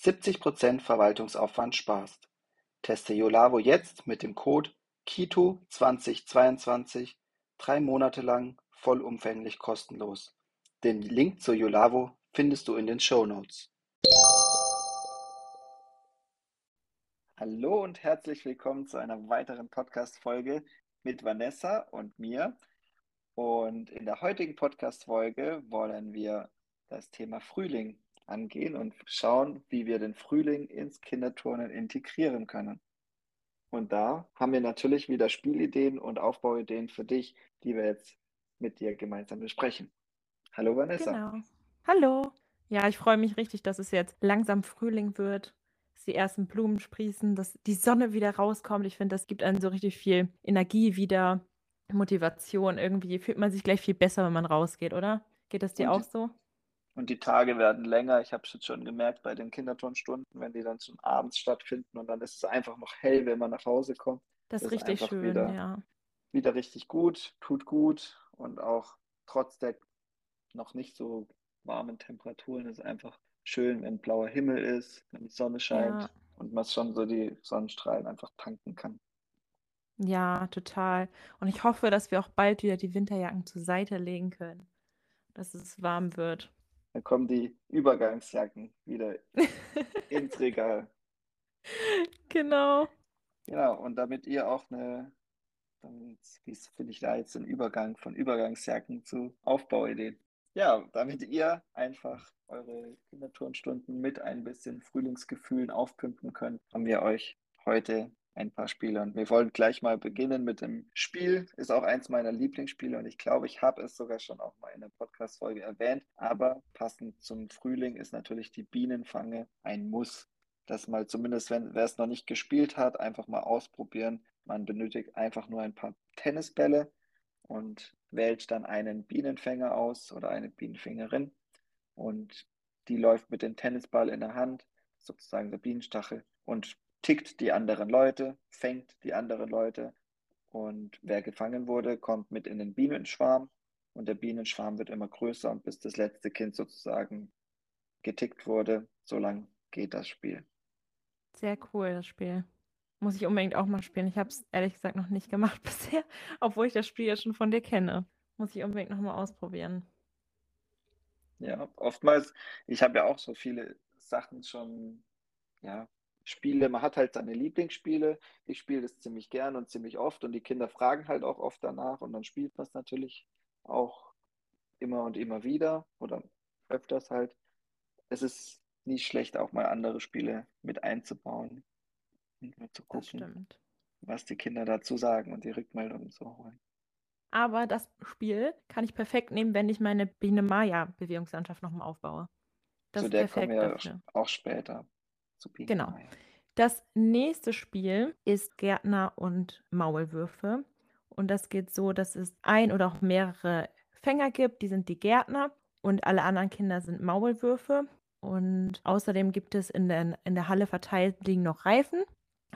70% Verwaltungsaufwand sparst. Teste Yolavo jetzt mit dem Code KITO2022 drei Monate lang vollumfänglich kostenlos. Den Link zu Yolavo findest du in den Show Notes. Hallo und herzlich willkommen zu einer weiteren Podcast-Folge mit Vanessa und mir. Und in der heutigen Podcast-Folge wollen wir das Thema Frühling angehen und schauen, wie wir den Frühling ins Kinderturnen integrieren können. Und da haben wir natürlich wieder Spielideen und Aufbauideen für dich, die wir jetzt mit dir gemeinsam besprechen. Hallo Vanessa. Genau. Hallo. Ja, ich freue mich richtig, dass es jetzt langsam Frühling wird, dass die ersten Blumen sprießen, dass die Sonne wieder rauskommt. Ich finde, das gibt einem so richtig viel Energie wieder, Motivation. Irgendwie fühlt man sich gleich viel besser, wenn man rausgeht, oder? Geht das dir und, auch so? Und die Tage werden länger. Ich habe es jetzt schon gemerkt bei den Kinderturnstunden, wenn die dann zum Abends stattfinden und dann ist es einfach noch hell, wenn man nach Hause kommt. Das ist richtig schön, wieder, ja. Wieder richtig gut, tut gut und auch trotz der noch nicht so warmen Temperaturen ist es einfach schön, wenn blauer Himmel ist, wenn die Sonne scheint ja. und man schon so die Sonnenstrahlen einfach tanken kann. Ja, total. Und ich hoffe, dass wir auch bald wieder die Winterjacken zur Seite legen können, dass es warm wird. Dann kommen die Übergangsjacken wieder ins Regal. Genau. Genau, und damit ihr auch eine, wie finde ich da jetzt den Übergang von Übergangsjacken zu Aufbauideen? Ja, damit ihr einfach eure Kinderturnstunden mit ein bisschen Frühlingsgefühlen aufpimpen könnt, haben wir euch heute ein paar Spiele. Und wir wollen gleich mal beginnen mit dem Spiel. Ist auch eins meiner Lieblingsspiele und ich glaube, ich habe es sogar schon auch mal in der Podcast-Folge erwähnt. Aber passend zum Frühling ist natürlich die Bienenfange ein Muss. Das mal zumindest, wenn wer es noch nicht gespielt hat, einfach mal ausprobieren. Man benötigt einfach nur ein paar Tennisbälle und wählt dann einen Bienenfänger aus oder eine Bienenfängerin. Und die läuft mit dem Tennisball in der Hand, sozusagen der Bienenstachel, und tickt die anderen Leute, fängt die anderen Leute und wer gefangen wurde, kommt mit in den Bienenschwarm und der Bienenschwarm wird immer größer und bis das letzte Kind sozusagen getickt wurde, so lang geht das Spiel. Sehr cool, das Spiel. Muss ich unbedingt auch mal spielen. Ich habe es ehrlich gesagt noch nicht gemacht bisher, obwohl ich das Spiel ja schon von dir kenne. Muss ich unbedingt noch mal ausprobieren. Ja, oftmals, ich habe ja auch so viele Sachen schon ja, Spiele, man hat halt seine Lieblingsspiele. Ich spiele das ziemlich gern und ziemlich oft und die Kinder fragen halt auch oft danach und dann spielt man es natürlich auch immer und immer wieder oder öfters halt. Es ist nicht schlecht, auch mal andere Spiele mit einzubauen und mal zu gucken, was die Kinder dazu sagen und die Rückmeldungen zu holen. Aber das Spiel kann ich perfekt nehmen, wenn ich meine Biene Maya Bewegungslandschaft nochmal aufbaue. Das Zu der kommen wir dafür. auch später zu. Genau. Das nächste Spiel ist Gärtner und Maulwürfe. Und das geht so, dass es ein oder auch mehrere Fänger gibt, die sind die Gärtner und alle anderen Kinder sind Maulwürfe. Und außerdem gibt es in der, in der Halle verteilt liegen noch Reifen,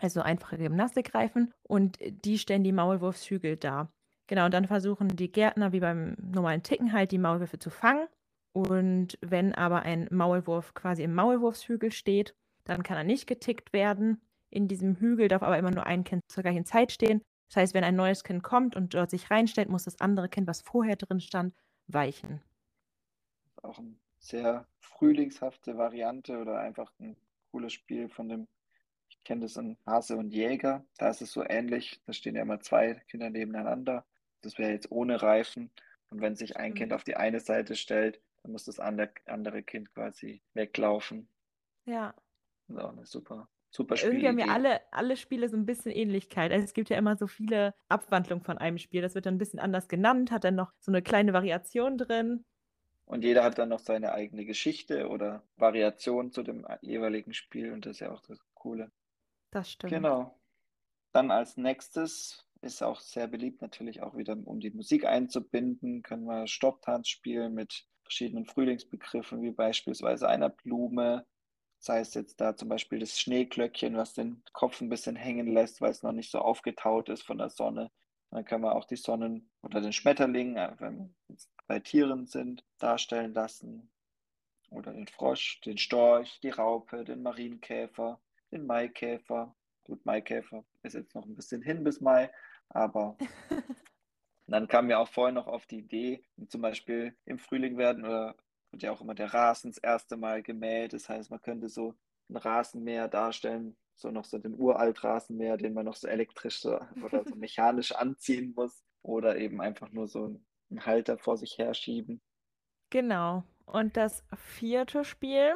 also einfache Gymnastikreifen, und die stellen die Maulwurfshügel dar. Genau, und dann versuchen die Gärtner wie beim normalen Ticken halt die Maulwürfe zu fangen. Und wenn aber ein Maulwurf quasi im Maulwurfshügel steht, dann kann er nicht getickt werden. In diesem Hügel darf aber immer nur ein Kind zur gleichen Zeit stehen. Das heißt, wenn ein neues Kind kommt und dort sich reinstellt, muss das andere Kind, was vorher drin stand, weichen. Auch eine sehr frühlingshafte Variante oder einfach ein cooles Spiel von dem, ich kenne das in Hase und Jäger. Da ist es so ähnlich. Da stehen ja immer zwei Kinder nebeneinander. Das wäre jetzt ohne Reifen. Und wenn sich ein mhm. Kind auf die eine Seite stellt, dann muss das andere Kind quasi weglaufen. Ja, auch eine super, super Spiel. Irgendwie haben ja alle, alle Spiele so ein bisschen Ähnlichkeit. Also es gibt ja immer so viele Abwandlungen von einem Spiel. Das wird dann ein bisschen anders genannt, hat dann noch so eine kleine Variation drin. Und jeder hat dann noch seine eigene Geschichte oder Variation zu dem jeweiligen Spiel und das ist ja auch das Coole. Das stimmt. Genau. Dann als nächstes ist auch sehr beliebt natürlich auch wieder, um die Musik einzubinden, können wir Stopptanz spielen mit verschiedenen Frühlingsbegriffen, wie beispielsweise einer Blume, sei es jetzt da zum Beispiel das Schneeglöckchen, was den Kopf ein bisschen hängen lässt, weil es noch nicht so aufgetaut ist von der Sonne. Dann kann man auch die Sonnen oder den Schmetterling, äh, wenn wir bei Tieren sind, darstellen lassen. Oder den Frosch, den Storch, die Raupe, den Marienkäfer, den Maikäfer. Gut, Maikäfer ist jetzt noch ein bisschen hin bis Mai, aber dann kam mir auch vorher noch auf die Idee, zum Beispiel im Frühling werden oder wird ja auch immer der Rasen das erste Mal gemäht. Das heißt, man könnte so ein Rasenmäher darstellen, so noch so den Uraltrasenmäher, den man noch so elektrisch so, oder so mechanisch anziehen muss oder eben einfach nur so einen Halter vor sich herschieben. Genau. Und das vierte Spiel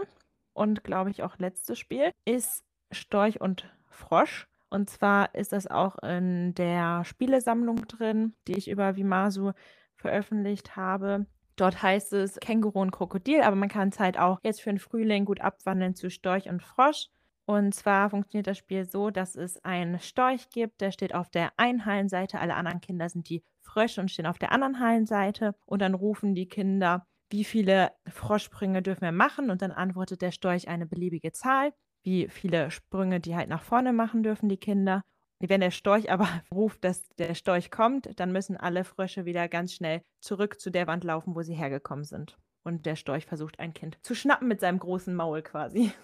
und glaube ich auch letzte Spiel ist Storch und Frosch. Und zwar ist das auch in der Spielesammlung drin, die ich über Vimasu veröffentlicht habe. Dort heißt es Känguru und Krokodil, aber man kann es halt auch jetzt für den Frühling gut abwandeln zu Storch und Frosch. Und zwar funktioniert das Spiel so, dass es einen Storch gibt, der steht auf der einen Hallenseite, alle anderen Kinder sind die Frösche und stehen auf der anderen Hallenseite. Und dann rufen die Kinder, wie viele Froschsprünge dürfen wir machen? Und dann antwortet der Storch eine beliebige Zahl, wie viele Sprünge die halt nach vorne machen dürfen, die Kinder. Wenn der Storch aber ruft, dass der Storch kommt, dann müssen alle Frösche wieder ganz schnell zurück zu der Wand laufen, wo sie hergekommen sind. Und der Storch versucht ein Kind zu schnappen mit seinem großen Maul quasi.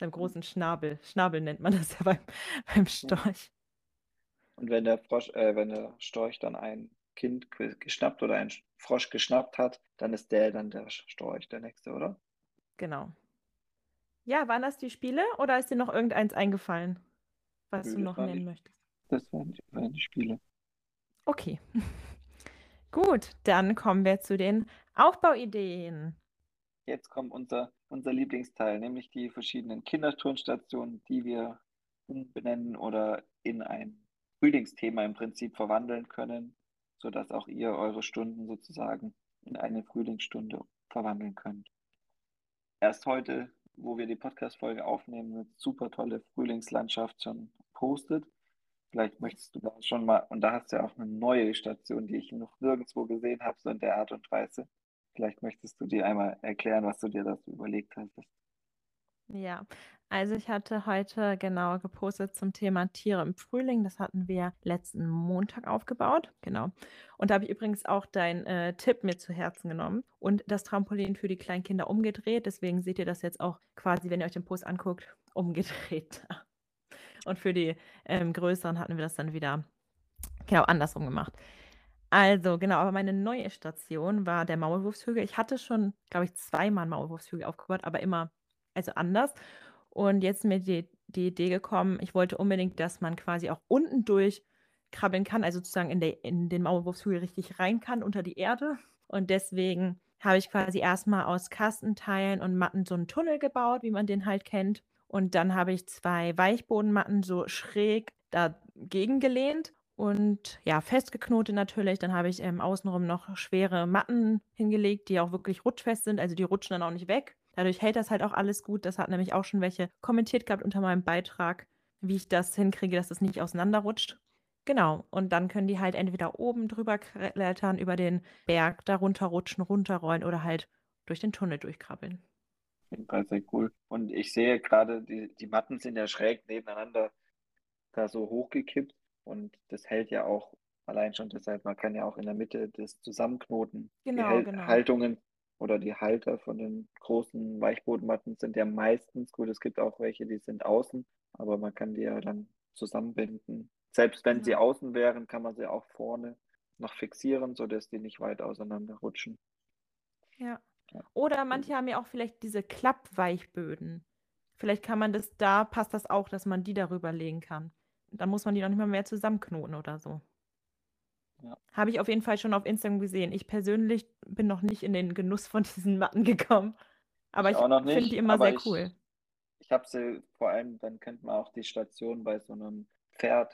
Seinem großen Schnabel. Schnabel nennt man das ja beim, beim Storch. Und wenn der Frosch, äh, wenn der Storch dann ein Kind geschnappt oder einen Frosch geschnappt hat, dann ist der dann der Storch, der nächste, oder? Genau. Ja, waren das die Spiele oder ist dir noch irgendeins eingefallen, was Nö, du noch nennen die, möchtest? Das waren die, die Spiele. Okay. Gut, dann kommen wir zu den Aufbauideen. Jetzt kommt unser, unser Lieblingsteil, nämlich die verschiedenen Kinderturnstationen, die wir umbenennen oder in ein Frühlingsthema im Prinzip verwandeln können, sodass auch ihr eure Stunden sozusagen in eine Frühlingsstunde verwandeln könnt. Erst heute, wo wir die Podcast-Folge aufnehmen, eine super tolle Frühlingslandschaft schon postet. Vielleicht möchtest du da schon mal, und da hast du ja auch eine neue Station, die ich noch nirgendwo gesehen habe, so in der Art und Weise. Vielleicht möchtest du dir einmal erklären, was du dir dazu überlegt hast. Ja, also ich hatte heute genau gepostet zum Thema Tiere im Frühling. Das hatten wir letzten Montag aufgebaut. Genau. Und da habe ich übrigens auch deinen äh, Tipp mir zu Herzen genommen und das Trampolin für die kleinen Kinder umgedreht. Deswegen seht ihr das jetzt auch quasi, wenn ihr euch den Post anguckt, umgedreht. Und für die ähm, größeren hatten wir das dann wieder genau andersrum gemacht. Also, genau, aber meine neue Station war der Maulwurfshügel. Ich hatte schon, glaube ich, zweimal Maulwurfshügel aufgebaut, aber immer also anders. Und jetzt ist mir die die Idee gekommen, ich wollte unbedingt, dass man quasi auch unten durchkrabbeln kann, also sozusagen in der in den Maulwurfshügel richtig rein kann unter die Erde. Und deswegen habe ich quasi erstmal aus Kastenteilen und Matten so einen Tunnel gebaut, wie man den halt kennt. Und dann habe ich zwei Weichbodenmatten so schräg dagegen gelehnt und ja, festgeknotet natürlich. Dann habe ich ähm, außenrum noch schwere Matten hingelegt, die auch wirklich rutschfest sind. Also die rutschen dann auch nicht weg. Dadurch hält das halt auch alles gut. Das hat nämlich auch schon welche kommentiert gehabt unter meinem Beitrag, wie ich das hinkriege, dass das nicht auseinanderrutscht. Genau. Und dann können die halt entweder oben drüber klettern, über den Berg, darunter rutschen, runterrollen oder halt durch den Tunnel durchkrabbeln. Jedenfalls sehr cool. Und ich sehe gerade, die, die Matten sind ja schräg nebeneinander da so hochgekippt. Und das hält ja auch allein schon deshalb, man kann ja auch in der Mitte das Zusammenknoten. Genau, die genau. Haltungen oder die Halter von den großen Weichbodenmatten sind ja meistens, gut, es gibt auch welche, die sind außen, aber man kann die ja dann zusammenbinden. Selbst wenn sie Ja. außen wären, kann man sie auch vorne noch fixieren, sodass die nicht weit auseinander rutschen. Ja. Oder manche haben ja auch vielleicht diese Klappweichböden. Vielleicht kann man das, da passt das auch, dass man die darüber legen kann. Dann muss man die noch nicht mal mehr zusammenknoten oder so. Ja. Habe ich auf jeden Fall schon auf Instagram gesehen. Ich persönlich bin noch nicht in den Genuss von diesen Matten gekommen. Aber Ich ich finde die immer sehr ich, cool. ich habe sie vor allem, dann könnte man auch die Station bei so einem Pferd,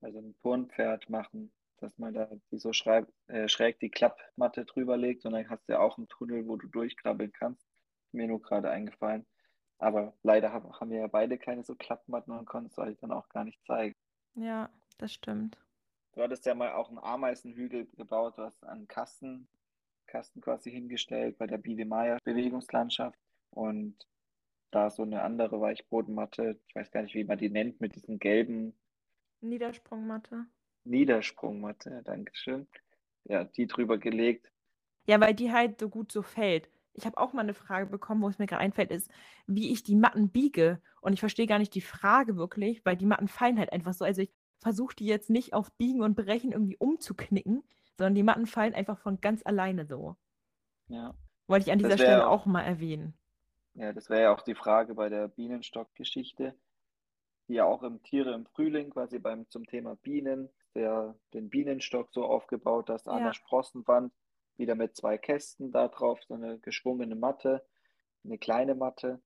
bei so einem Turnpferd machen, dass man da die so schräg, äh, schräg die Klappmatte drüber legt und dann hast du ja auch einen Tunnel, wo du durchkrabbeln kannst. Mir nur gerade eingefallen. Aber leider haben, haben wir ja beide keine so Klappmatten und konnten es euch dann auch gar nicht zeigen. Ja, das stimmt. Du hattest ja mal auch einen Ameisenhügel gebaut, du hast einen Kasten, Kasten quasi hingestellt bei der Biene Meier Bewegungslandschaft und da so eine andere Weichbodenmatte, ich weiß gar nicht, wie man die nennt, mit diesem gelben Niedersprungmatte. Niedersprungmatte, Dankeschön. Ja, die drüber gelegt. Ja, weil die halt so gut so fällt. Ich habe auch mal eine Frage bekommen, wo es mir gerade einfällt, ist, wie ich die Matten biege. Und ich verstehe gar nicht die Frage wirklich, weil die Matten fallen halt einfach so. Also ich versuche die jetzt nicht auf Biegen und Brechen irgendwie umzuknicken, sondern die Matten fallen einfach von ganz alleine so. Ja. Wollte ich an dieser Stelle auch, mal erwähnen. Ja, das wäre ja auch die Frage bei der Bienenstock-Geschichte, die ja auch im Tiere im Frühling quasi beim zum Thema Bienen, der den Bienenstock so aufgebaut hast, ja. an der Sprossenwand, wieder mit zwei Kästen da drauf, so eine geschwungene Matte, eine kleine Matte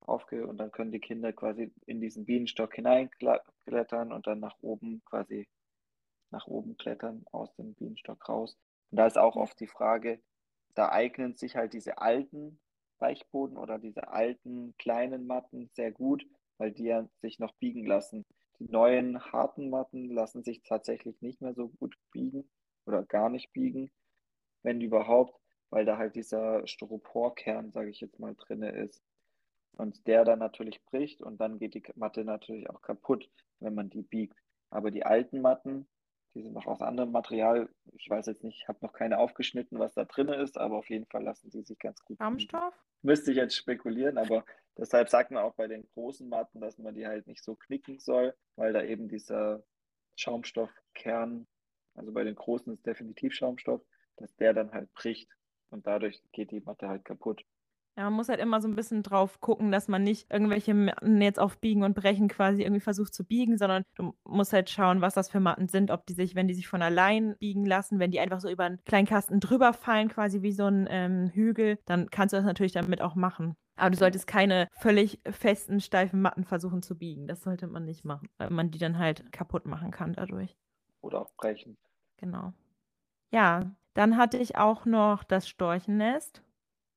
aufge und dann können die Kinder quasi in diesen Bienenstock hineinklettern und dann nach oben quasi nach oben klettern aus dem Bienenstock raus. Und da ist auch oft die Frage, da eignen sich halt diese alten Weichboden oder diese alten kleinen Matten sehr gut, weil die ja sich noch biegen lassen. Die neuen harten Matten lassen sich tatsächlich nicht mehr so gut biegen oder gar nicht biegen, wenn überhaupt, weil da halt dieser Styroporkern, sage ich jetzt mal, drin ist. Und der dann natürlich bricht und dann geht die Matte natürlich auch kaputt, wenn man die biegt. Aber die alten Matten, die sind noch aus anderem Material. Ich weiß jetzt nicht, ich habe noch keine aufgeschnitten, was da drin ist, aber auf jeden Fall lassen sie sich ganz gut. Schaumstoff? Müsste ich jetzt spekulieren, aber deshalb sagt man auch bei den großen Matten, dass man die halt nicht so knicken soll, weil da eben dieser Schaumstoffkern, also bei den großen ist definitiv Schaumstoff, dass der dann halt bricht und dadurch geht die Matte halt kaputt. Ja, man muss halt immer so ein bisschen drauf gucken, dass man nicht irgendwelche Matten jetzt auf Biegen und Brechen quasi irgendwie versucht zu biegen, sondern du musst halt schauen, was das für Matten sind, ob die sich, wenn die sich von allein biegen lassen, wenn die einfach so über einen kleinen Kasten drüber fallen, quasi wie so ein ähm, Hügel, dann kannst du das natürlich damit auch machen. Aber du solltest keine völlig festen, steifen Matten versuchen zu biegen. Das sollte man nicht machen, weil man die dann halt kaputt machen kann dadurch. Oder auch brechen. Genau. Ja, dann hatte ich auch noch das Storchennest.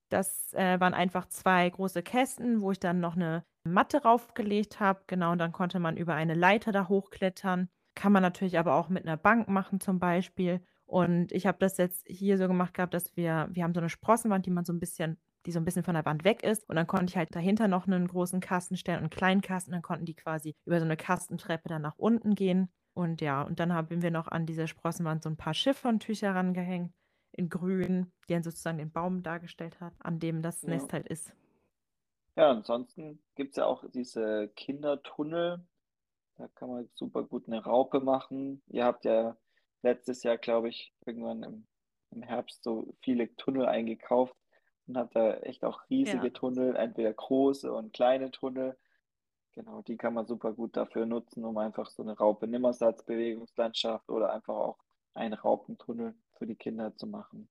Das äh, waren einfach zwei große Kästen, wo ich dann noch eine Matte raufgelegt habe. Genau, und dann konnte man über eine Leiter da hochklettern. Kann man natürlich aber auch mit einer Bank machen zum Beispiel. Und ich habe das jetzt hier so gemacht gehabt, dass wir, wir haben so eine Sprossenwand, die man so ein bisschen, die so ein bisschen von der Wand weg ist. Und dann konnte ich halt dahinter noch einen großen Kasten stellen und einen kleinen Kasten. Dann konnten die quasi über so eine Kastentreppe dann nach unten gehen. Und ja, und dann haben wir noch an diese Sprossenwand so ein paar Chiffontücher rangehängt in grün, die dann sozusagen den Baum dargestellt hat, an dem das ja. Nest halt ist. Ja, ansonsten gibt es ja auch diese Kindertunnel. Da kann man super gut eine Raupe machen. Ihr habt ja letztes Jahr, glaube ich, irgendwann im, im Herbst so viele Tunnel eingekauft und habt da echt auch riesige ja. Tunnel, entweder große und kleine Tunnel. Genau, die kann man super gut dafür nutzen, um einfach so eine Raupe-Nimmersatzbewegungslandschaft oder einfach auch einen Raupentunnel für die Kinder zu machen.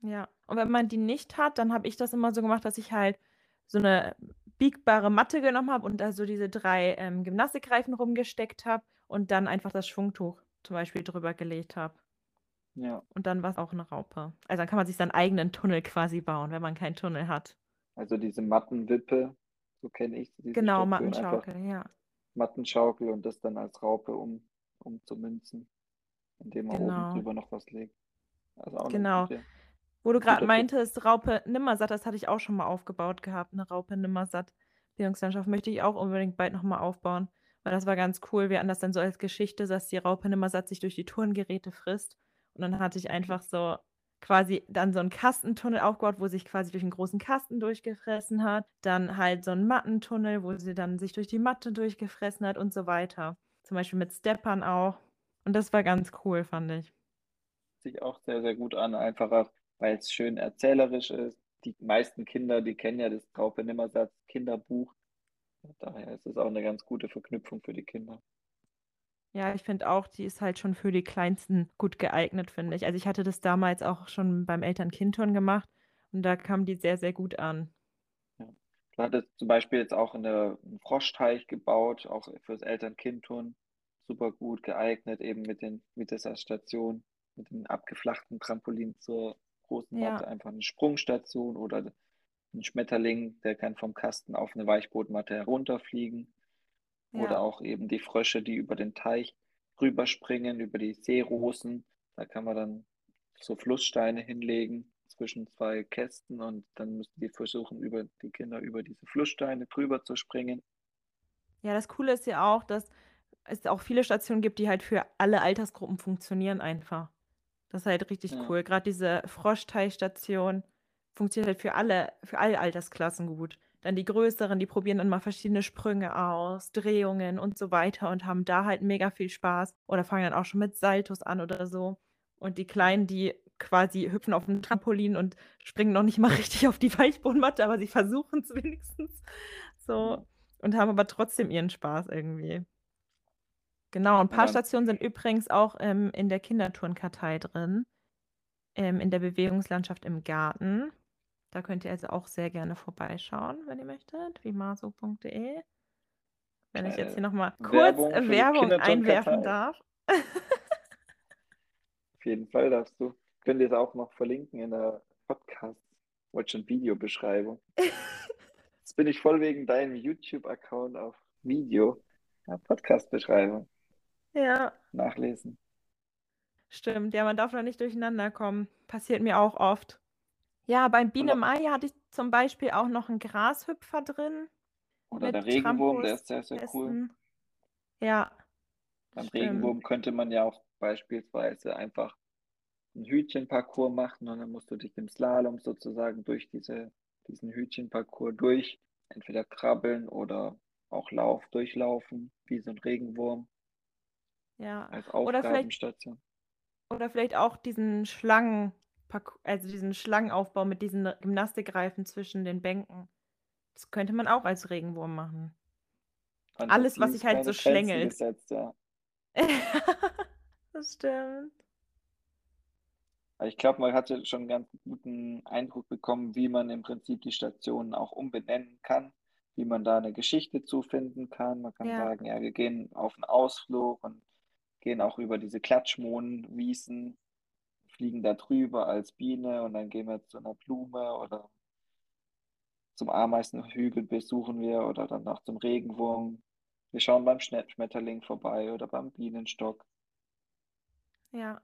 Ja, und wenn man die nicht hat, dann habe ich das immer so gemacht, dass ich halt so eine biegbare Matte genommen habe und da so diese drei ähm, Gymnastikreifen rumgesteckt habe und dann einfach das Schwungtuch zum Beispiel drüber gelegt habe. Ja. Und dann war es auch eine Raupe. Also dann kann man sich seinen eigenen Tunnel quasi bauen, wenn man keinen Tunnel hat. Also diese Mattenwippe, so kenne ich sie. Genau, Mattenschaukel, ja. Mattenschaukel und das dann als Raupe um, umzumünzen indem man genau. oben drüber noch was legt. Also genau. Wo du gerade meintest, Raupe Nimmersatt, das hatte ich auch schon mal aufgebaut gehabt, eine Raupe Nimmersatt. Bildungslandschaft möchte ich auch unbedingt bald nochmal aufbauen, weil das war ganz cool. Wir hatten das dann so als Geschichte, dass die Raupe Nimmersatt sich durch die Turngeräte frisst. Und dann hatte ich einfach so quasi dann so einen Kastentunnel aufgebaut, wo sich quasi durch einen großen Kasten durchgefressen hat. Dann halt so einen Mattentunnel, wo sie dann sich durch die Matte durchgefressen hat und so weiter. Zum Beispiel mit Steppern auch. Und das war ganz cool, fand ich. Sich auch sehr, sehr gut an, einfach weil es schön erzählerisch ist. Die meisten Kinder, die kennen ja das Traupe Nimmersatz Kinderbuch. Daher ist es auch eine ganz gute Verknüpfung für die Kinder. Ja, ich finde auch, die ist halt schon für die Kleinsten gut geeignet, finde ich. Also ich hatte das damals auch schon beim Eltern-Kind-Turn gemacht und da kam die sehr, sehr gut an. Ja. Du hattest zum Beispiel jetzt auch in der, einen Froschteich gebaut, auch fürs Eltern-Kind-Turn super gut geeignet, eben mit, den, mit dieser Station, mit dem abgeflachten Trampolin zur großen Ja. Matte, einfach eine Sprungstation oder ein Schmetterling, der kann vom Kasten auf eine Weichbootmatte herunterfliegen. Oder Ja. auch eben die Frösche, die über den Teich rüberspringen, über die Seerosen. Da kann man dann so Flusssteine hinlegen zwischen zwei Kästen und dann müssen die versuchen, über die Kinder über diese Flusssteine drüber zu springen. Ja, das Coole ist ja auch, dass es auch viele Stationen gibt, die halt für alle Altersgruppen funktionieren einfach. Das ist halt richtig Ja. cool. Gerade diese Froschteichstation funktioniert halt für alle, für alle Altersklassen gut. Dann die größeren, die probieren dann mal verschiedene Sprünge aus, Drehungen und so weiter und haben da halt mega viel Spaß oder fangen dann auch schon mit Saltos an oder so. Und die Kleinen, die quasi hüpfen auf dem Trampolin und springen noch nicht mal richtig auf die Weichbodenmatte, aber sie versuchen es wenigstens. So. Ja. Und haben aber trotzdem ihren Spaß irgendwie. Genau, ein paar Ja. Stationen sind übrigens auch ähm, in der Kinderturnkartei drin, ähm, in der Bewegungslandschaft im Garten. Da könnt ihr also auch sehr gerne vorbeischauen, wenn ihr möchtet, wimaso.de. Wenn ich jetzt hier nochmal kurz Werbung äh, Werbung einwerfen darf. Auf jeden Fall darfst du. Könnt ihr es auch noch verlinken in der Podcast, wollte schon Videobeschreibung. Jetzt bin ich voll wegen deinem YouTube-Account auf Video. Podcast-Beschreibung. Ja, Nachlesen. stimmt. Ja, man darf da nicht durcheinander kommen. Passiert mir auch oft. Ja, beim Biene Maya hatte ich zum Beispiel auch noch einen Grashüpfer drin. Oder der Regenwurm, der ist sehr, sehr cool. Ja, Beim stimmt. Regenwurm könnte man ja auch beispielsweise einfach einen Hütchenparcours machen und dann musst du dich im Slalom sozusagen durch diese, diesen Hütchenparcours durch, entweder krabbeln oder auch Lauf durchlaufen, wie so ein Regenwurm Ja. als Oder vielleicht, Aufgabenstation. oder vielleicht auch diesen Schlangen, also diesen Schlangenaufbau mit diesen Gymnastikreifen zwischen den Bänken. Das könnte man auch als Regenwurm machen. Alles, was sich halt so schlängelt. gesetzt, ja. das stimmt. Ich glaube, man hatte schon einen ganz guten Eindruck bekommen, wie man im Prinzip die Stationen auch umbenennen kann, wie man da eine Geschichte zufinden kann. Man kann Ja. sagen, ja, wir gehen auf einen Ausflug und gehen auch über diese Klatschmohnwiesen, fliegen da drüber als Biene und dann gehen wir zu einer Blume oder zum Ameisenhügel besuchen wir oder dann auch zum Regenwurm. Wir schauen beim Schmetterling vorbei oder beim Bienenstock, Ja.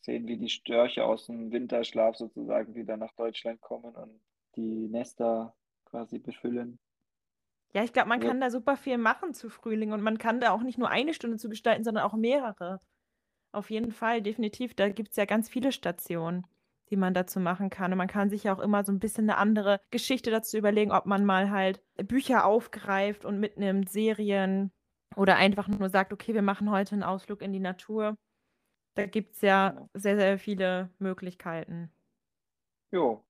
sehen, wie die Störche aus dem Winterschlaf sozusagen wieder nach Deutschland kommen und die Nester quasi befüllen. Ja, ich glaube, man Also- kann da super viel machen zu Frühling und man kann da auch nicht nur eine Stunde zu gestalten, sondern auch mehrere. Auf jeden Fall, definitiv. Da gibt es ja ganz viele Stationen, die man dazu machen kann. Und man kann sich ja auch immer so ein bisschen eine andere Geschichte dazu überlegen, ob man mal halt Bücher aufgreift und mitnimmt, Serien oder einfach nur sagt, okay, wir machen heute einen Ausflug in die Natur. Da gibt es ja Genau. sehr, sehr viele Möglichkeiten. Jo,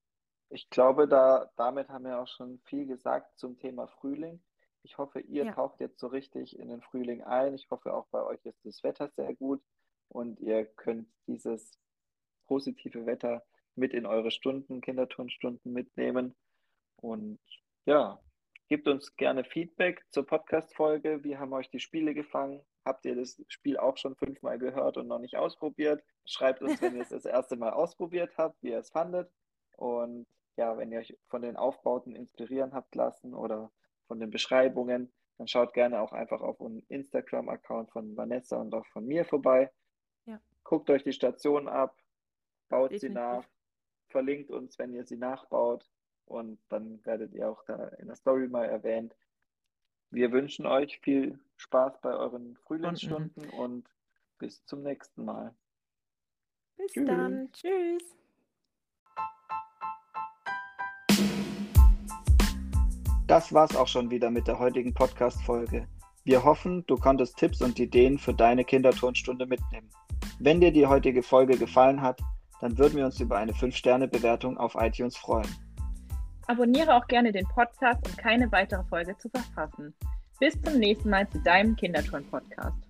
ich glaube, da, damit haben wir auch schon viel gesagt zum Thema Frühling. Ich hoffe, ihr Ja. taucht jetzt so richtig in den Frühling ein. Ich hoffe, auch bei euch ist das Wetter sehr gut und ihr könnt dieses positive Wetter mit in eure Stunden, Kinderturnstunden mitnehmen. Und ja, gebt uns gerne Feedback zur Podcast-Folge. Wie haben euch die Spiele gefangen? Habt ihr das Spiel auch schon fünfmal gehört und noch nicht ausprobiert? Schreibt uns, wenn ihr es das erste Mal ausprobiert habt, wie ihr es fandet. Und ja, wenn ihr euch von den Aufbauten inspirieren habt lassen oder von den Beschreibungen, dann schaut gerne auch einfach auf den Instagram-Account von Vanessa und auch von mir vorbei. Ja. Guckt euch die Station ab, baut sie Definitiv. nach, verlinkt uns, wenn ihr sie nachbaut und dann werdet ihr auch da in der Story mal erwähnt. Wir wünschen euch viel Spaß bei euren Frühlingsstunden und bis zum nächsten Mal. Bis Tschüss. dann. Tschüss. Das war's auch schon wieder mit der heutigen Podcast-Folge. Wir hoffen, du konntest Tipps und Ideen für deine Kinderturnstunde mitnehmen. Wenn dir die heutige Folge gefallen hat, dann würden wir uns über eine 5-Sterne-Bewertung auf iTunes freuen. Abonniere auch gerne den Podcast, um keine weitere Folge zu verpassen. Bis zum nächsten Mal zu deinem Kinderturn-Podcast.